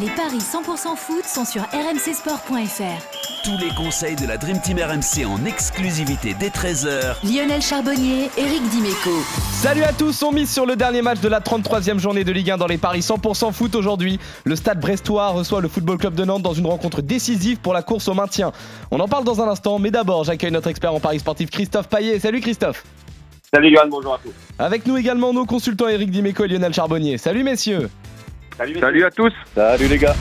Les paris 100% foot sont sur rmcsport.fr. Tous les conseils de la Dream Team RMC en exclusivité dès 13h. Lionel Charbonnier, Eric Dimeco. Salut à tous, on mise sur le dernier match de la 33e journée de Ligue 1 dans les paris 100% foot aujourd'hui. Le stade brestois reçoit le Football Club de Nantes dans une rencontre décisive pour la course au maintien. On en parle dans un instant, mais d'abord j'accueille notre expert en paris sportif Christophe Paillet. Salut Christophe. Salut Johan, bonjour à tous. Avec nous également nos consultants Eric Dimeco et Lionel Charbonnier. Salut messieurs. Salut, à tous. Salut les gars.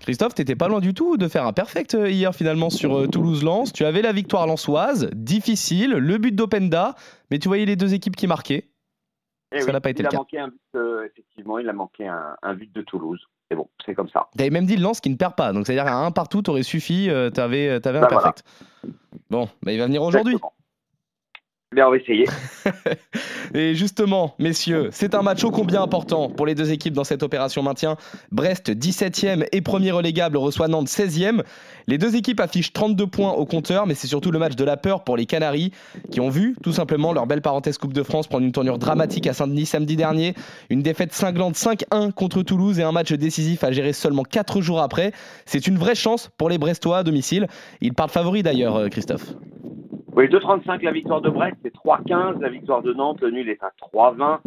Christophe, t'étais pas loin du tout de faire un perfect euh, hier finalement sur euh, Toulouse-Lens. Tu avais la victoire lensoise, difficile, le but d'Openda, mais tu voyais les deux équipes qui marquaient. Eh ça n'a pas été le cas. Manqué un but, euh, effectivement, il a manqué un, but de Toulouse. C'est bon, c'est comme ça. T'avais même dit le Lens qui ne perd pas, donc c'est-à-dire un partout, t'aurais suffi, t'avais, avais un bah, perfect. Bon, bah, il va venir aujourd'hui on va essayer. Et justement, messieurs, c'est un match ô combien important pour les deux équipes dans cette opération maintien? Brest, 17e et premier relégable, reçoit Nantes, 16e. Les deux équipes affichent 32 points au compteur, mais c'est surtout le match de la peur pour les Canaries, qui ont vu tout simplement leur belle parenthèse Coupe de France prendre une tournure dramatique à Saint-Denis samedi dernier. Une défaite cinglante 5-1 contre Toulouse et un match décisif à gérer seulement 4 jours après. C'est une vraie chance pour les Brestois à domicile. Ils partent favoris d'ailleurs, euh, Christophe. Oui, 2,35 la victoire de Brest, c'est 3,15 la victoire de Nantes, le nul est à 3,20.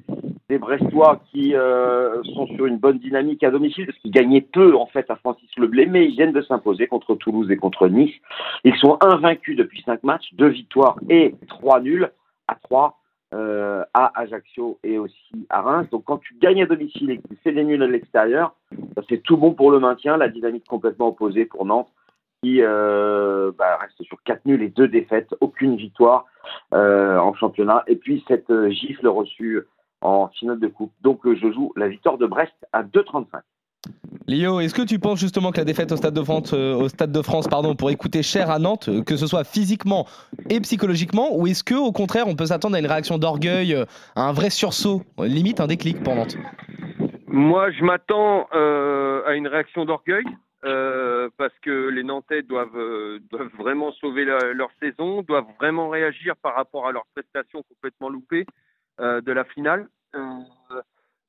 Des Brestois qui euh, sont sur une bonne dynamique à domicile, parce qu'ils gagnaient peu en fait à Francis Leblé, mais ils viennent de s'imposer contre Toulouse et contre Nice. Ils sont invaincus depuis 5 matchs, 2 victoires et 3 nuls à 3 euh, à Ajaccio et aussi à Reims. Donc quand tu gagnes à domicile et que tu fais des nuls à l'extérieur, c'est tout bon pour le maintien, la dynamique complètement opposée pour Nantes qui euh, bah, reste sur 4 nuls et 2 défaites, aucune victoire euh, en championnat. Et puis cette euh, gifle reçue en finale de coupe. Donc je joue la victoire de Brest à 2,35. Lio, est-ce que tu penses justement que la défaite au Stade de France, au Stade de France pardon, pourrait coûter cher à Nantes, que ce soit physiquement et psychologiquement, ou est-ce que au contraire on peut s'attendre à une réaction d'orgueil, à un vrai sursaut, limite un déclic pour Nantes? Moi, je m'attends à une réaction d'orgueil. Euh, parce que les Nantais doivent, euh, doivent vraiment sauver leur saison, doivent vraiment réagir par rapport à leur prestation complètement loupée euh, de la finale.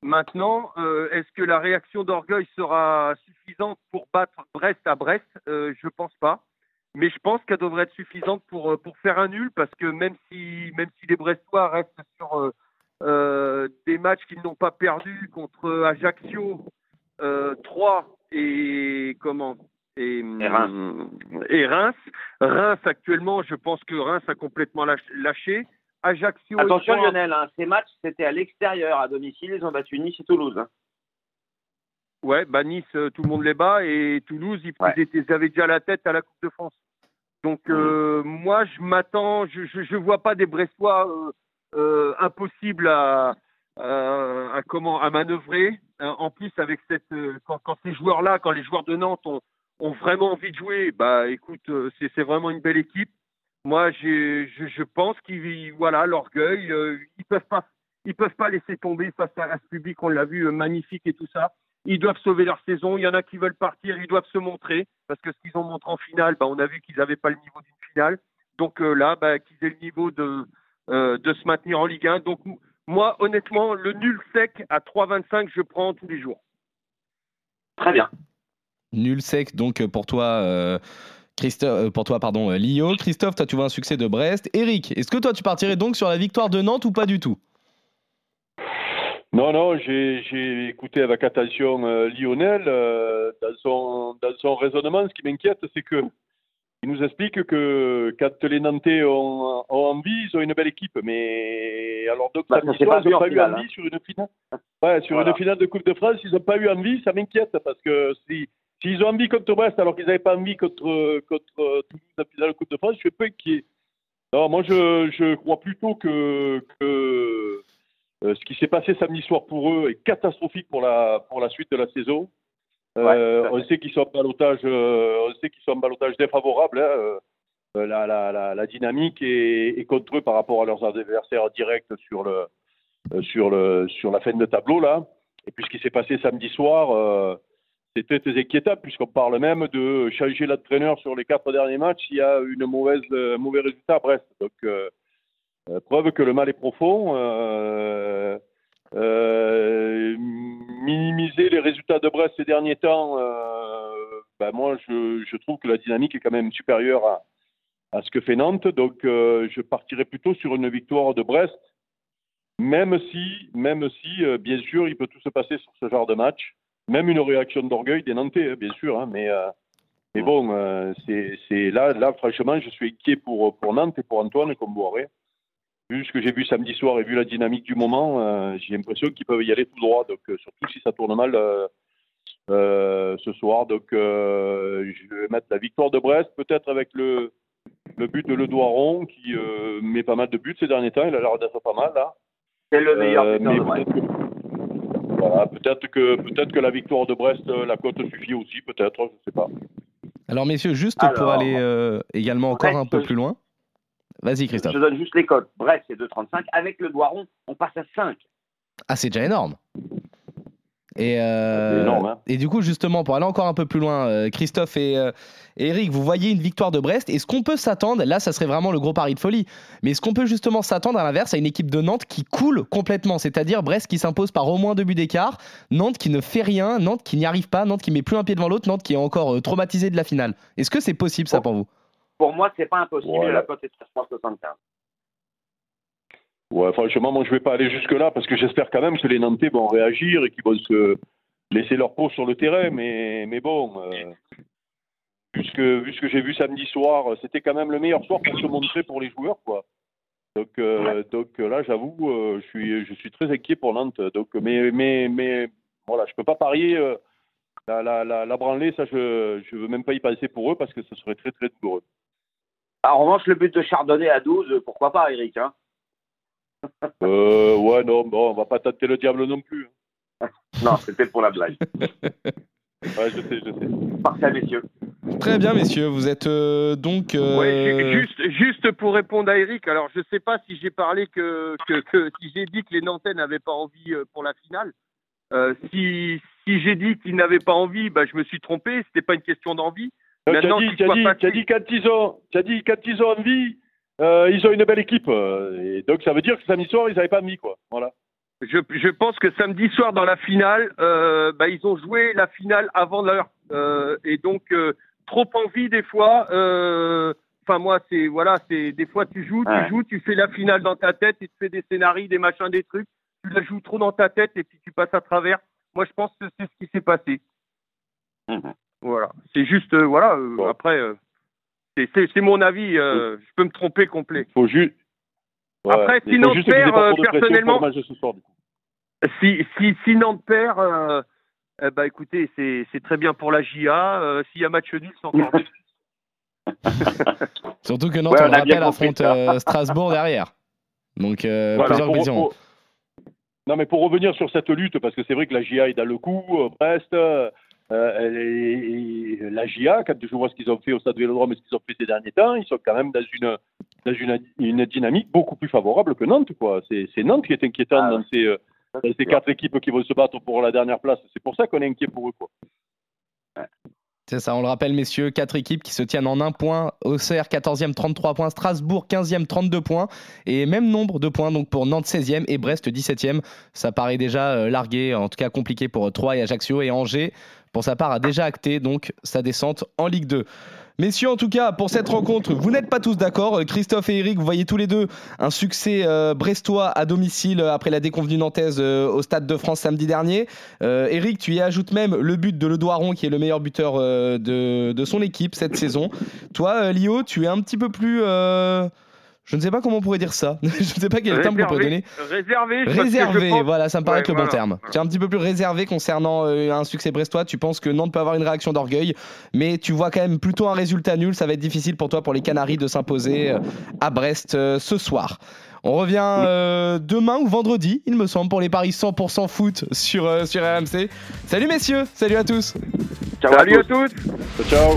maintenant, est-ce que la réaction d'orgueil sera suffisante pour battre Brest à Brest? Je pense pas. Mais je pense qu'elle devrait être suffisante pour, pour faire un nul, parce que même si, même si les Brestois restent sur des matchs qu'ils n'ont pas perdus contre Ajaccio, 3 et comment et, Reims. et, Reims. Reims. actuellement, je pense que Reims a complètement lâché. Ajaccio. Attention Lionel, hein, ces matchs c'était à l'extérieur, à domicile, ils ont battu Nice et Toulouse. Hein. Ouais, bah Nice, euh, tout le monde les bat et Toulouse, ils, avaient déjà la tête à la Coupe de France. Donc euh, moi, je m'attends, je, je, vois pas des Brestois euh, euh impossibles à, à comment à manœuvrer. Euh, en plus avec cette euh, quand, ces joueurs-là, quand les joueurs de Nantes ont, ont vraiment envie de jouer, bah écoute, euh, c'est vraiment une belle équipe. Moi, je, je pense qu'ils voilà l'orgueil, ils peuvent pas ils peuvent pas laisser tomber face à, ce public, on l'a vu magnifique et tout ça. Ils doivent sauver leur saison. Il y en a qui veulent partir, ils doivent se montrer parce que ce qu'ils ont montré en finale, bah, on a vu qu'ils n'avaient pas le niveau d'une finale. Donc là, bah, qu'ils aient le niveau de de se maintenir en Ligue 1. Donc moi, honnêtement, le nul sec à 3,25, je prends tous les jours. Très bien. Nul sec, donc pour toi, euh, Christophe, euh, pour toi, pardon, euh, Lio. Christophe, toi, tu vois un succès de Brest. Eric, est-ce que toi, tu partirais donc sur la victoire de Nantes ou pas du tout? Non, non, j'ai écouté avec attention Lionel dans, son, dans son raisonnement. Ce qui m'inquiète, c'est que il nous explique que quand les Nantais ont, envie, ils ont une belle équipe. Mais alors, donc, bah, ils n'ont pas eu envie hein. sur une finale. Ouais, sur une finale de Coupe de France, ils n'ont pas eu envie, ça m'inquiète parce que si. S'ils ont envie contre Brest alors qu'ils n'avaient pas envie contre, contre Toulouse la finale de Coupe de France, je suis peu inquiet. Non, moi je, je crois plutôt que, que euh, ce qui s'est passé samedi soir pour eux est catastrophique pour la, pour la suite de la saison. Euh, on sait qu'ils sont en balotage, euh, on sait qu'ils sont en balotage défavorable. Hein, euh, la, la, la, dynamique est, contre eux par rapport à leurs adversaires directs sur le sur le sur la fin de tableau là. Et puis ce qui s'est passé samedi soir, c'est très, très inquiétant puisqu'on parle même de changer l'entraîneur sur les quatre derniers matchs s'il y a une mauvaise, un mauvais résultat à Brest. Donc, euh, euh, preuve que le mal est profond. Euh, euh, minimiser les résultats de Brest ces derniers temps, ben moi, je, trouve que la dynamique est quand même supérieure à, ce que fait Nantes. Donc, je partirais plutôt sur une victoire de Brest, même si, même si, bien sûr, il peut tout se passer sur ce genre de match même une réaction d'orgueil des Nantais, hein, bien sûr. Hein, mais, euh, bon, euh, c'est là, franchement, je suis inquiet pour, Nantes et pour Antoine comme Boiré. Vu ce que j'ai vu samedi soir et vu la dynamique du moment, euh, j'ai l'impression qu'ils peuvent y aller tout droit. Donc, surtout si ça tourne mal ce soir. Donc, je vais mettre la victoire de Brest, peut-être avec le, le but de Le Doiron, qui met pas mal de buts ces derniers temps. Il a l'air d'être pas mal, là. C'est le meilleur buteur de peut-être que, peut que la victoire de Brest, euh, la cote suffit aussi, peut-être, je ne sais pas. Alors, messieurs, juste pour aller euh, également encore un peu plus loin. Vas-y, Christophe. Je donne juste les cotes. Brest, c'est 2,35. Avec le Doiron, on passe à 5. Ah, c'est déjà énorme. Et, euh, hein. et du coup, justement, pour aller encore un peu plus loin, euh, Christophe euh, et, Eric, vous voyez une victoire de Brest. Est-ce qu'on peut s'attendre, là, ça serait vraiment le gros pari de folie, mais est-ce qu'on peut justement s'attendre à l'inverse à une équipe de Nantes qui coule complètement C'est-à-dire Brest qui s'impose par au moins deux buts d'écart, Nantes qui ne fait rien, Nantes qui n'y arrive pas, Nantes qui met plus un pied devant l'autre, Nantes qui est encore traumatisé de la finale. Est-ce que c'est possible ça pour vous? Pour moi, c'est pas impossible. La cote est 3,75. Ouais, franchement, moi, je vais pas aller jusque-là parce que j'espère quand même que les Nantais vont réagir et qu'ils vont se laisser leur peau sur le terrain. Mais, mais bon, euh, vu ce que, j'ai vu samedi soir, c'était quand même le meilleur soir pour se montrer pour les joueurs, quoi. Donc, euh, donc là, j'avoue, euh, je, suis, je suis très inquiet pour Nantes. Donc, mais, mais, mais voilà, je peux pas parier. La, la, la, branlée, ça, je ne veux même pas y passer pour eux parce que ce serait très, très douloureux. En revanche, le but de Chardonnay à 12, pourquoi pas, Eric hein euh, ouais, non, bon, on va pas tâter le diable non plus. Hein. non, c'était pour la blague. ouais, je sais, je sais. Parfait, messieurs. Très bien, messieurs. Vous êtes euh, donc. Euh... Ouais, juste, juste pour répondre à Eric, alors je sais pas si j'ai parlé que, que, que si j'ai dit que les Nantais n'avaient pas envie euh, pour la finale. Euh, si si j'ai dit qu'ils n'avaient pas envie, bah, je me suis trompé. C'était pas une question d'envie. Maintenant, tu as dit, quand ils ont, as dit quand ils ont envie, euh, ils ont une belle équipe. Euh, et donc ça veut dire que samedi soir, ils n'avaient pas mis quoi. Voilà. Je, je, pense que samedi soir dans la finale, euh, bah, ils ont joué la finale avant l'heure. Et donc trop envie des fois. Enfin moi c'est voilà c'est des fois tu joues, tu joues, tu fais la finale dans ta tête, et tu fais des scénarios, des machins, des trucs. Tu la joues trop dans ta tête et puis tu passes à travers. Moi je pense que c'est ce qui s'est passé. Mmh. Voilà. C'est juste voilà. Après c'est mon avis. Euh, je peux me tromper complet. Faut juste. Après, si Nantes perd, euh, personnellement. Si, si, si Nantes perd, euh, eh ben, écoutez, c'est très bien pour la JA. S'il y a match nul, c'est encore Surtout que Nantes, on, on rappelle, affronte Strasbourg derrière. Donc, plusieurs visions. Non, mais pour revenir sur cette lutte, parce que c'est vrai que la JA est dans le coup, Brest, euh, la GIA, quand je vois ce qu'ils ont fait au Stade Vélodrome et ce qu'ils ont fait ces derniers temps, ils sont quand même dans une, dans une, une dynamique beaucoup plus favorable que Nantes. Quoi. C'est, c'est Nantes qui est inquiétant ah dans, ces, euh, dans ces quatre équipes qui vont se battre pour la dernière place. C'est pour ça qu'on est inquiet pour eux. Quoi. C'est ça, on le rappelle, messieurs, quatre équipes qui se tiennent en un point. Auxerre, 14e, 33 points. Strasbourg, 15e, 32 points. Et même nombre de points donc pour Nantes, 16e et Brest, 17e. Ça paraît déjà euh, largué, en tout cas compliqué pour Troyes et Ajaccio. Et Angers, pour sa part, a déjà acté donc sa descente en Ligue 2. Messieurs, en tout cas, pour cette rencontre, vous n'êtes pas tous d'accord. Christophe et Eric, vous voyez tous les deux un succès euh, brestois à domicile euh, après la déconvenue nantaise euh, au Stade de France samedi dernier. Eric, tu y ajoutes même le but de Le Doiron, qui est le meilleur buteur de, de, son équipe cette saison. Toi, Lio, tu es un petit peu plus je ne sais pas comment on pourrait dire ça. je ne sais pas quel réservé, terme on pourrait donner. Réservé. Réservé, voilà, ça me paraît être le bon terme. Tu es un petit peu plus réservé concernant euh, un succès brestois. Tu penses que Nantes peut avoir une réaction d'orgueil, mais tu vois quand même plutôt un résultat nul. Ça va être difficile pour toi, pour les Canaries, de s'imposer euh, à Brest euh, ce soir. On revient demain ou vendredi, il me semble, pour les paris 100% foot sur, sur RMC. Salut messieurs, salut à tous. Ciao salut à tous. Ciao.